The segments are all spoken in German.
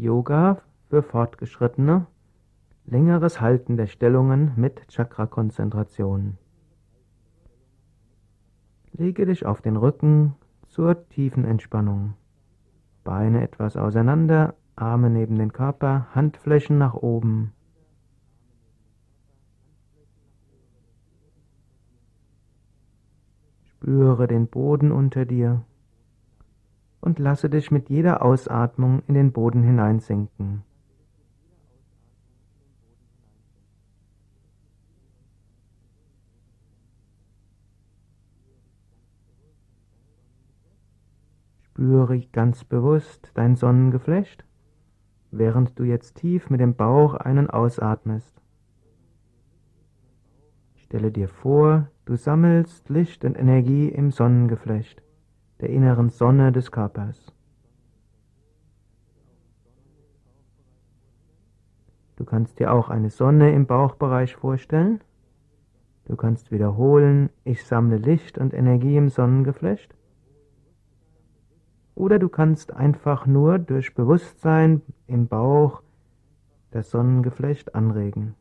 Yoga für Fortgeschrittene. Längeres Halten der Stellungen mit Chakra-Konzentration. Lege dich auf den Rücken zur tiefen Entspannung. Beine etwas auseinander, Arme neben den Körper, Handflächen nach oben. Spüre den Boden unter dir und lasse dich mit jeder Ausatmung in den Boden hineinsinken. Spüre ganz bewusst dein Sonnengeflecht, während du jetzt tief mit dem Bauch einen ausatmest. Stelle dir vor, du sammelst Licht und Energie im Sonnengeflecht der inneren Sonne des Körpers. Du kannst dir auch eine Sonne im Bauchbereich vorstellen. Du kannst wiederholen, ich sammle Licht und Energie im Sonnengeflecht. Oder du kannst einfach nur durch Bewusstsein im Bauch das Sonnengeflecht anregen.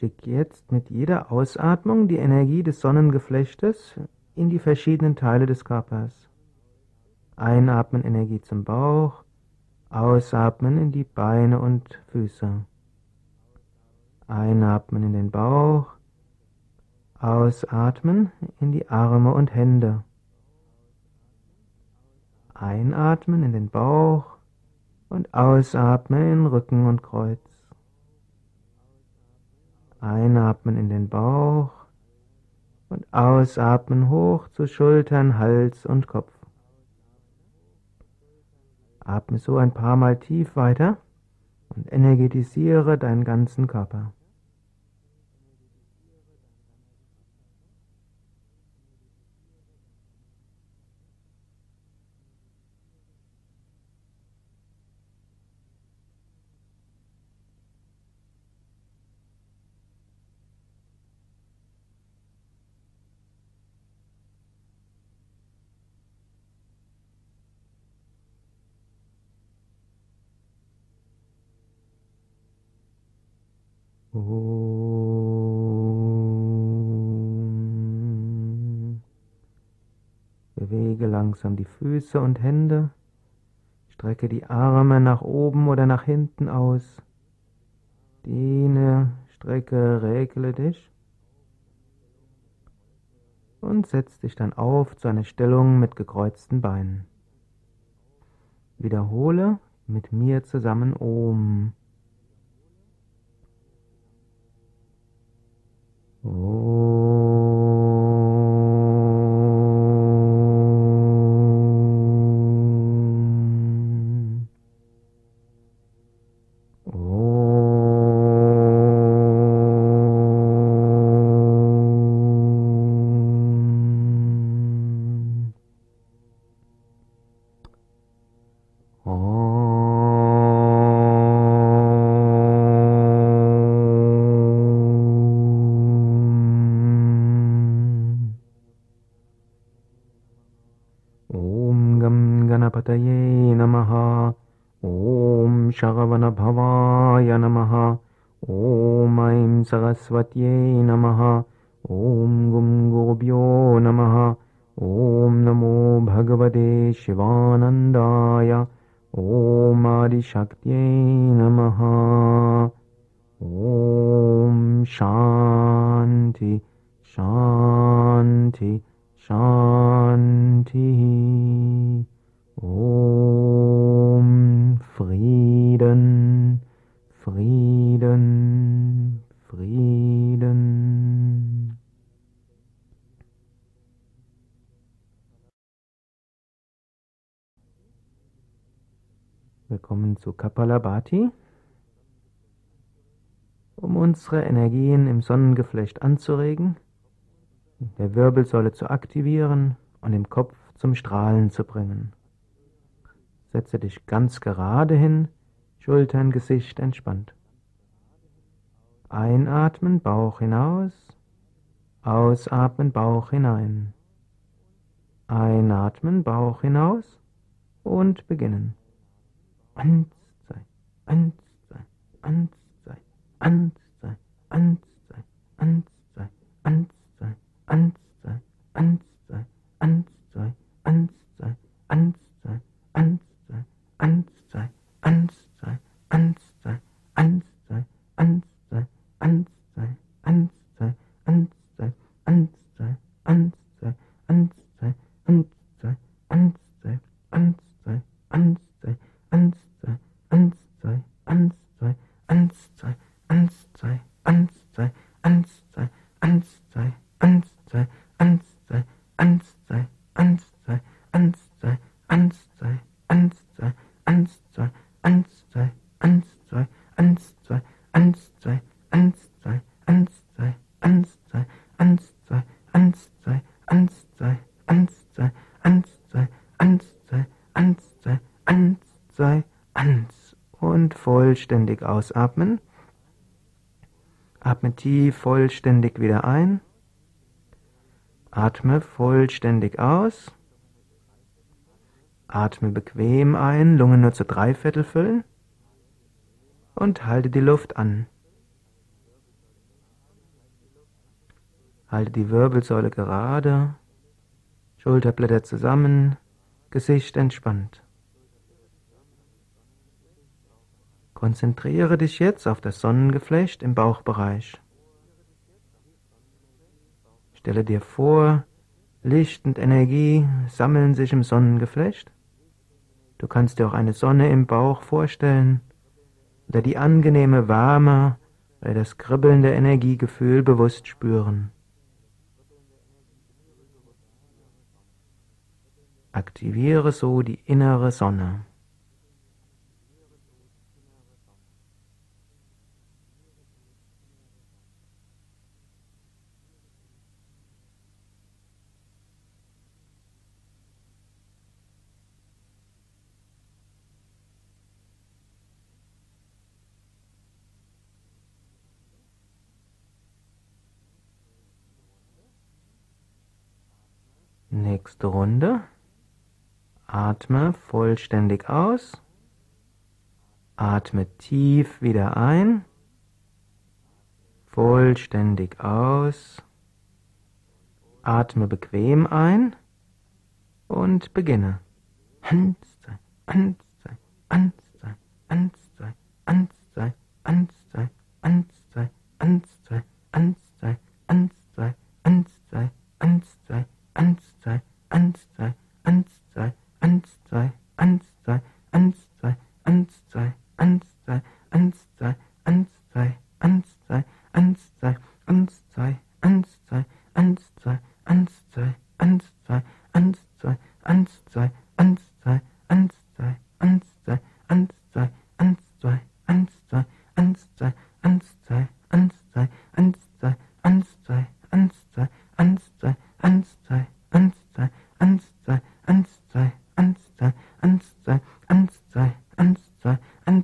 Schick jetzt mit jeder Ausatmung die Energie des Sonnengeflechtes in die verschiedenen Teile des Körpers. Einatmen Energie zum Bauch, ausatmen in die Beine und Füße. Einatmen in den Bauch, ausatmen in die Arme und Hände. Einatmen in den Bauch und ausatmen in Rücken und Kreuz. Einatmen in den Bauch und ausatmen hoch zu Schultern, Hals und Kopf. Atme so ein paar Mal tief weiter und energetisiere deinen ganzen Körper. Bewege langsam die Füße und Hände. Strecke die Arme nach oben oder nach hinten aus. Dehne, strecke, regle dich. Und setz dich dann auf zu einer Stellung mit gekreuzten Beinen. Wiederhole mit mir zusammen Om. गणपतये नमः। ॐ शरवणभवाय नमः। ॐ ऐं सरस्वत्यै नमः। ॐ गुं गोभ्यो नमः। ॐ नमो भगवते शिवानन्दाय ॐ आदिशक्त्यै नमः ॐ शान्ति शान्ति शान्तिः Om Frieden, Frieden, kommen zu Kapalabhati. Um unsere Energien im Sonnengeflecht anzuregen, der Wirbelsäule zu aktivieren und im Kopf zum Strahlen zu bringen. Setze dich ganz gerade hin, Schultern, Gesicht entspannt. Einatmen, Bauch hinaus. Ausatmen, Bauch hinein. Einatmen, Bauch hinaus und beginnen. Angst sein, Angst sein, Angst sein, Angst sein, Angst sein, Angst sein, Angst sein, Angst zwei, eins und vollständig ausatmen. Atme tief vollständig wieder ein. Atme vollständig aus. Atme bequem ein, Lungen nur zu drei Viertel füllen und halte die Luft an. Halte die Wirbelsäule gerade, Schulterblätter zusammen, Gesicht entspannt. Konzentriere dich jetzt auf das Sonnengeflecht im Bauchbereich. Stelle dir vor, Licht und Energie sammeln sich im Sonnengeflecht. Du kannst dir auch eine Sonne im Bauch vorstellen oder die angenehme Wärme oder das kribbelnde Energiegefühl bewusst spüren. Aktiviere so die innere Sonne. Nächste Runde. Atme vollständig aus. Atme tief wieder ein. Vollständig aus. Atme bequem ein und beginne. Eins, zwei, eins, zwei, eins, zwei, eins, zwei, eins, zwei, eins, zwei, eins, zwei, eins, zwei, eins, zwei, eins, zwei, eins, zwei, eins, zwei, eins, zwei, eins, zwei, eins, zwei, eins, zwei, eins,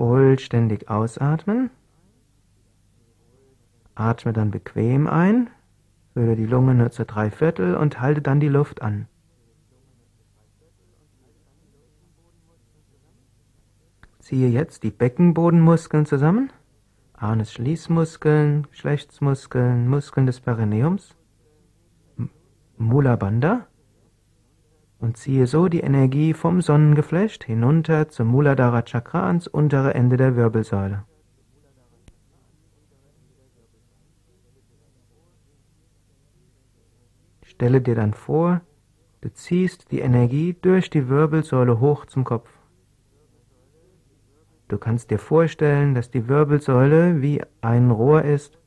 Vollständig ausatmen. Atme dann bequem ein, fülle die Lunge nur zu drei Viertel und halte dann die Luft an. Ziehe jetzt die Beckenbodenmuskeln zusammen, Arnes Schließmuskeln, Geschlechtsmuskeln, Muskeln des Perineums, Mula Bandha und ziehe so die Energie vom Sonnengeflecht hinunter zum Muladhara Chakra ans untere Ende der Wirbelsäule. Stelle dir dann vor, du ziehst die Energie durch die Wirbelsäule hoch zum Kopf. Du kannst dir vorstellen, dass die Wirbelsäule wie ein Rohr ist,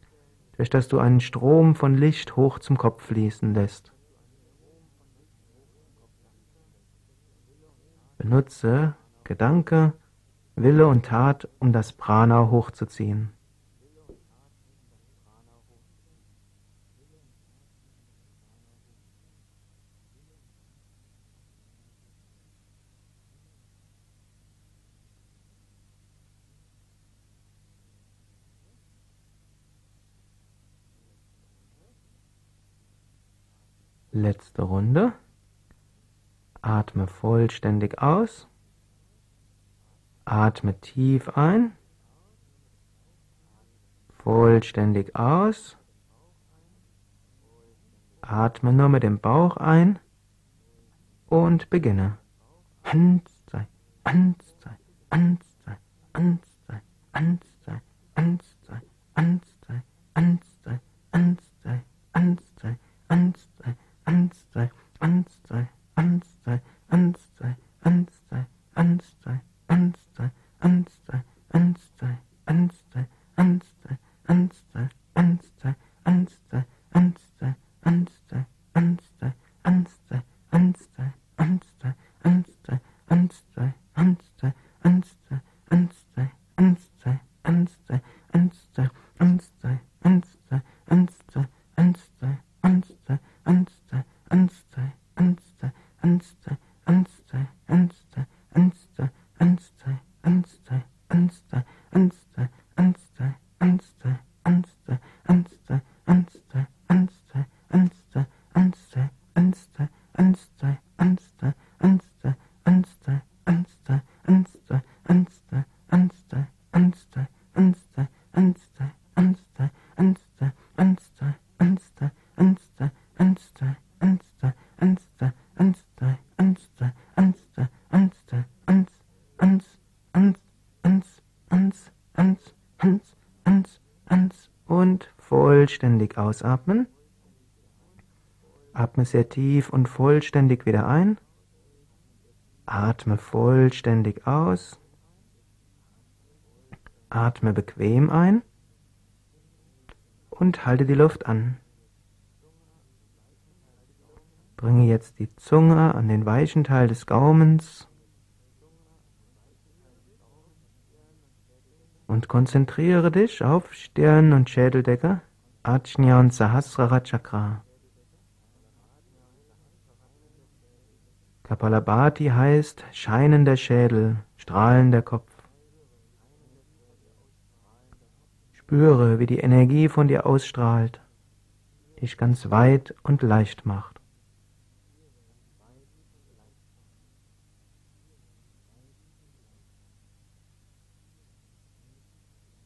durch das du einen Strom von Licht hoch zum Kopf fließen lässt. Benutze Gedanke, Wille und Tat, um das Prana hochzuziehen. Letzte Runde. Atme vollständig aus. Atme tief ein. Vollständig aus. Atme nur mit dem Bauch ein und beginne. Hand sei, Hand sei, Hand sei, Hand sei, Hand sei, Hand sei, Hand sei, Hand sei, Hand sei, Hand sei, Hand sei, Angst sei, Angst sei, Angst eins, zwei, eins, zwei, eins, zwei. Ausatmen. Atme sehr tief und vollständig wieder ein. Atme vollständig aus. Atme bequem ein und halte die Luft an. Bringe jetzt die Zunge an den weichen Teil des Gaumens und konzentriere dich auf Stirn und Schädeldecke, Ajna und Sahasrara Chakra. Kapalabhati heißt scheinender Schädel, strahlender Kopf. Spüre, wie die Energie von dir ausstrahlt, dich ganz weit und leicht macht.